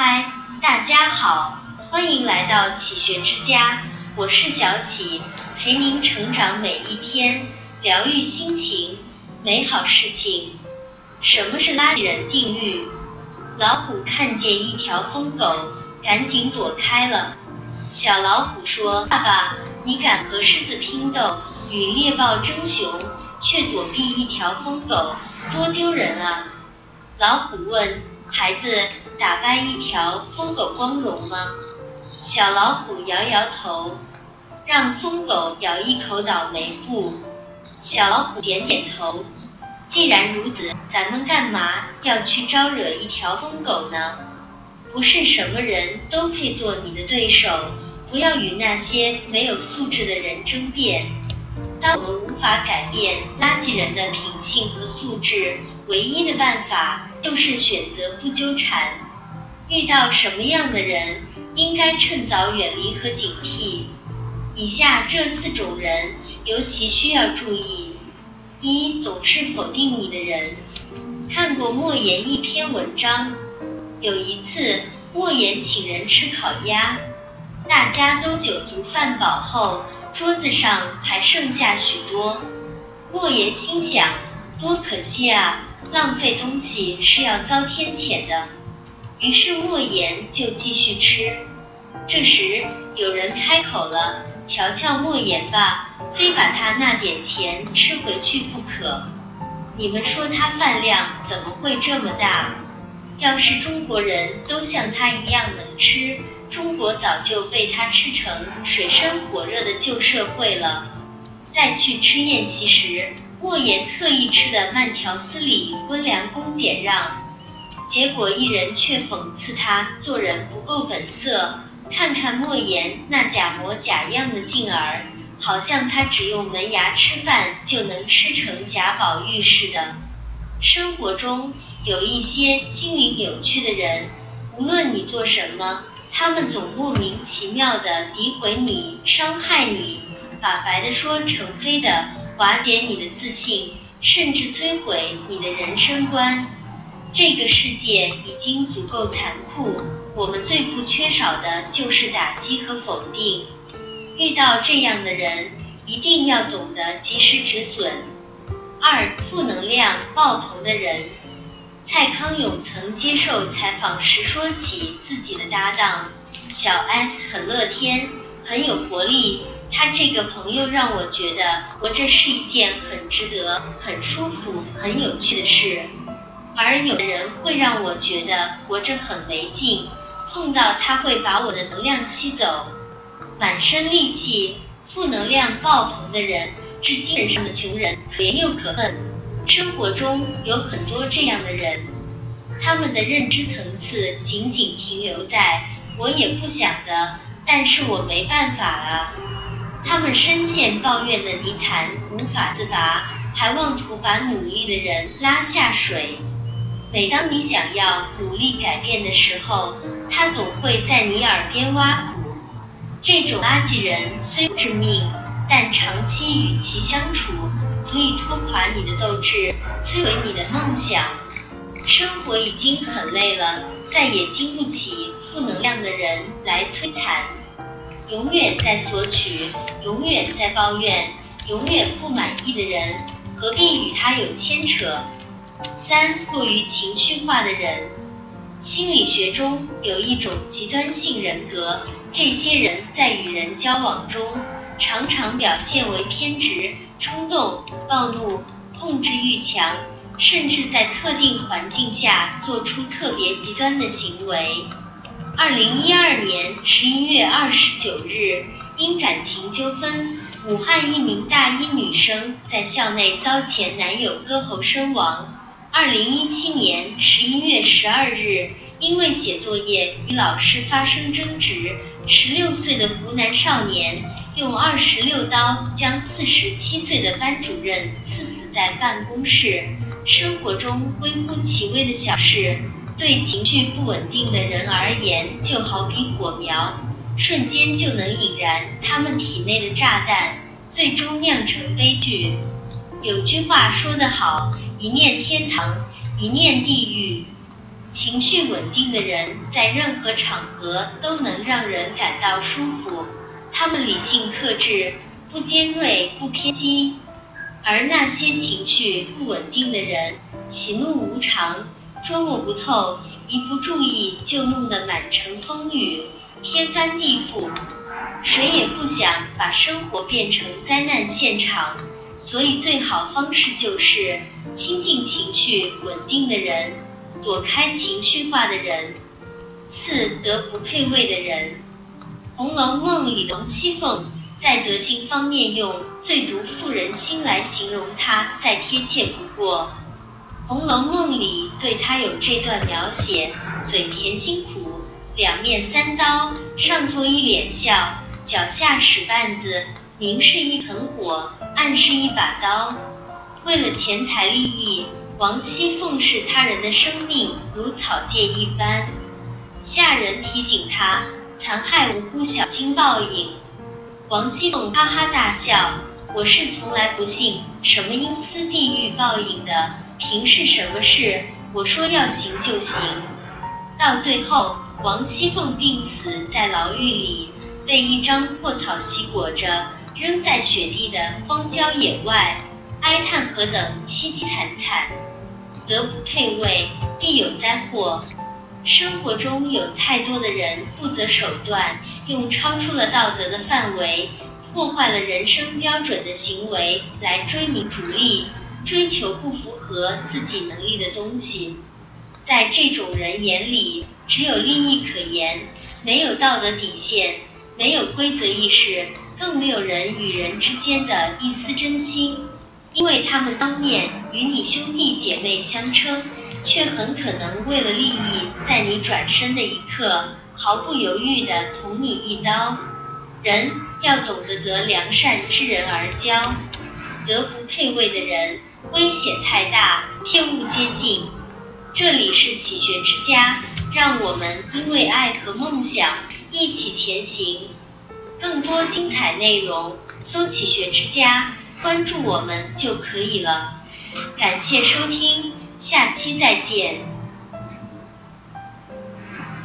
嗨，大家好，欢迎来到启学之家，我是小启，陪您成长每一天，疗愈心情，美好事情。什么是垃圾人定律？老虎看见一条疯狗，赶紧躲开了。小老虎说：“爸爸，你敢和狮子拼斗，与猎豹争雄，却躲避一条疯狗，多丢人啊！”老虎问。孩子，打败一条疯狗光荣吗？小老虎摇摇头，让疯狗咬一口倒霉不。小老虎点点头。既然如此，咱们干嘛要去招惹一条疯狗呢？不是什么人都配做你的对手，不要与那些没有素质的人争辩。当我们无法改变垃圾人的品性和素质，唯一的办法就是选择不纠缠。遇到什么样的人，应该趁早远离和警惕。以下这四种人尤其需要注意：一、总是否定你的人。看过莫言一篇文章，有一次莫言请人吃烤鸭，大家都酒足饭饱后。桌子上还剩下许多，莫言心想，多可惜啊，浪费东西是要遭天谴的。于是莫言就继续吃。这时有人开口了，瞧瞧莫言吧，非把他那点钱吃回去不可。你们说他饭量怎么会这么大？要是中国人都像他一样能吃。中国早就被他吃成水深火热的旧社会了。在去吃宴席时，莫言特意吃的慢条斯理、温良恭俭让，结果一人却讽刺他做人不够本色。看看莫言那假模假样的劲儿，好像他只用门牙吃饭就能吃成贾宝玉似的。生活中有一些心理扭曲的人，无论你做什么。他们总莫名其妙的诋毁你、伤害你，把白的说成黑的，瓦解你的自信，甚至摧毁你的人生观。这个世界已经足够残酷，我们最不缺少的就是打击和否定。遇到这样的人，一定要懂得及时止损。二、负能量爆棚的人。蔡康永曾接受采访时说起自己的搭档小 S 很乐天，很有活力。他这个朋友让我觉得活着是一件很值得、很舒服、很有趣的事。而有的人会让我觉得活着很没劲，碰到他会把我的能量吸走，满身戾气、负能量爆棚的人，是精神上的穷人，可怜又可恨。生活中有很多这样的人，他们的认知层次仅仅停留在我也不想的，但是我没办法啊。他们深陷抱怨的泥潭无法自拔，还妄图把努力的人拉下水。每当你想要努力改变的时候，他总会在你耳边挖苦。这种垃圾人虽致命。但长期与其相处，足以拖垮你的斗志，摧毁你的梦想。生活已经很累了，再也经不起负能量的人来摧残。永远在索取，永远在抱怨，永远不满意的人，何必与他有牵扯？三、过于情绪化的人。心理学中有一种极端性人格，这些人在与人交往中。常常表现为偏执、冲动、暴怒、控制欲强，甚至在特定环境下做出特别极端的行为。二零一二年十一月二十九日，因感情纠纷，武汉一名大一女生在校内遭前男友割喉身亡。二零一七年十一月十二日，因为写作业与老师发生争执，十六岁的湖南少年。用二十六刀将四十七岁的班主任刺死在办公室。生活中微乎其微的小事，对情绪不稳定的人而言，就好比火苗，瞬间就能引燃他们体内的炸弹，最终酿成悲剧。有句话说得好：一念天堂，一念地狱。情绪稳定的人在任何场合都能让人感到舒服。他们理性克制，不尖锐，不偏激。而那些情绪不稳定的人，喜怒无常，捉摸不透，一不注意就弄得满城风雨，天翻地覆。谁也不想把生活变成灾难现场，所以最好方式就是亲近情绪稳定的人，躲开情绪化的人。四德不配位的人，《红楼梦》里王熙凤在德性方面用“最毒妇人心”来形容她，再贴切不过。《红楼梦》里对她有这段描写：嘴甜心苦，两面三刀，上头一脸笑。脚下使绊子，明是一盆火，暗是一把刀。为了钱财利益，王熙凤视他人的生命如草芥一般。下人提醒他，残害无辜，小心报应。王熙凤哈哈大笑：“我是从来不信什么阴司地狱报应的，凭是什么事，我说要行就行。”到最后，王熙凤病死在牢狱里。被一张破草席裹着，扔在雪地的荒郊野外，哀叹何等凄凄惨惨。德不配位，必有灾祸。生活中有太多的人不择手段，用超出了道德的范围，破坏了人生标准的行为来追名逐利，追求不符合自己能力的东西。在这种人眼里，只有利益可言，没有道德底线。没有规则意识，更没有人与人之间的一丝真心，因为他们当面与你兄弟姐妹相称，却很可能为了利益，在你转身的一刻，毫不犹豫地捅你一刀。人要懂得择良善之人而交，德不配位的人，危险太大，切勿接近。这里是启学之家，让我们因为爱和梦想。一起前行，更多精彩内容，搜“启学之家”，关注我们就可以了。感谢收听，下期再见。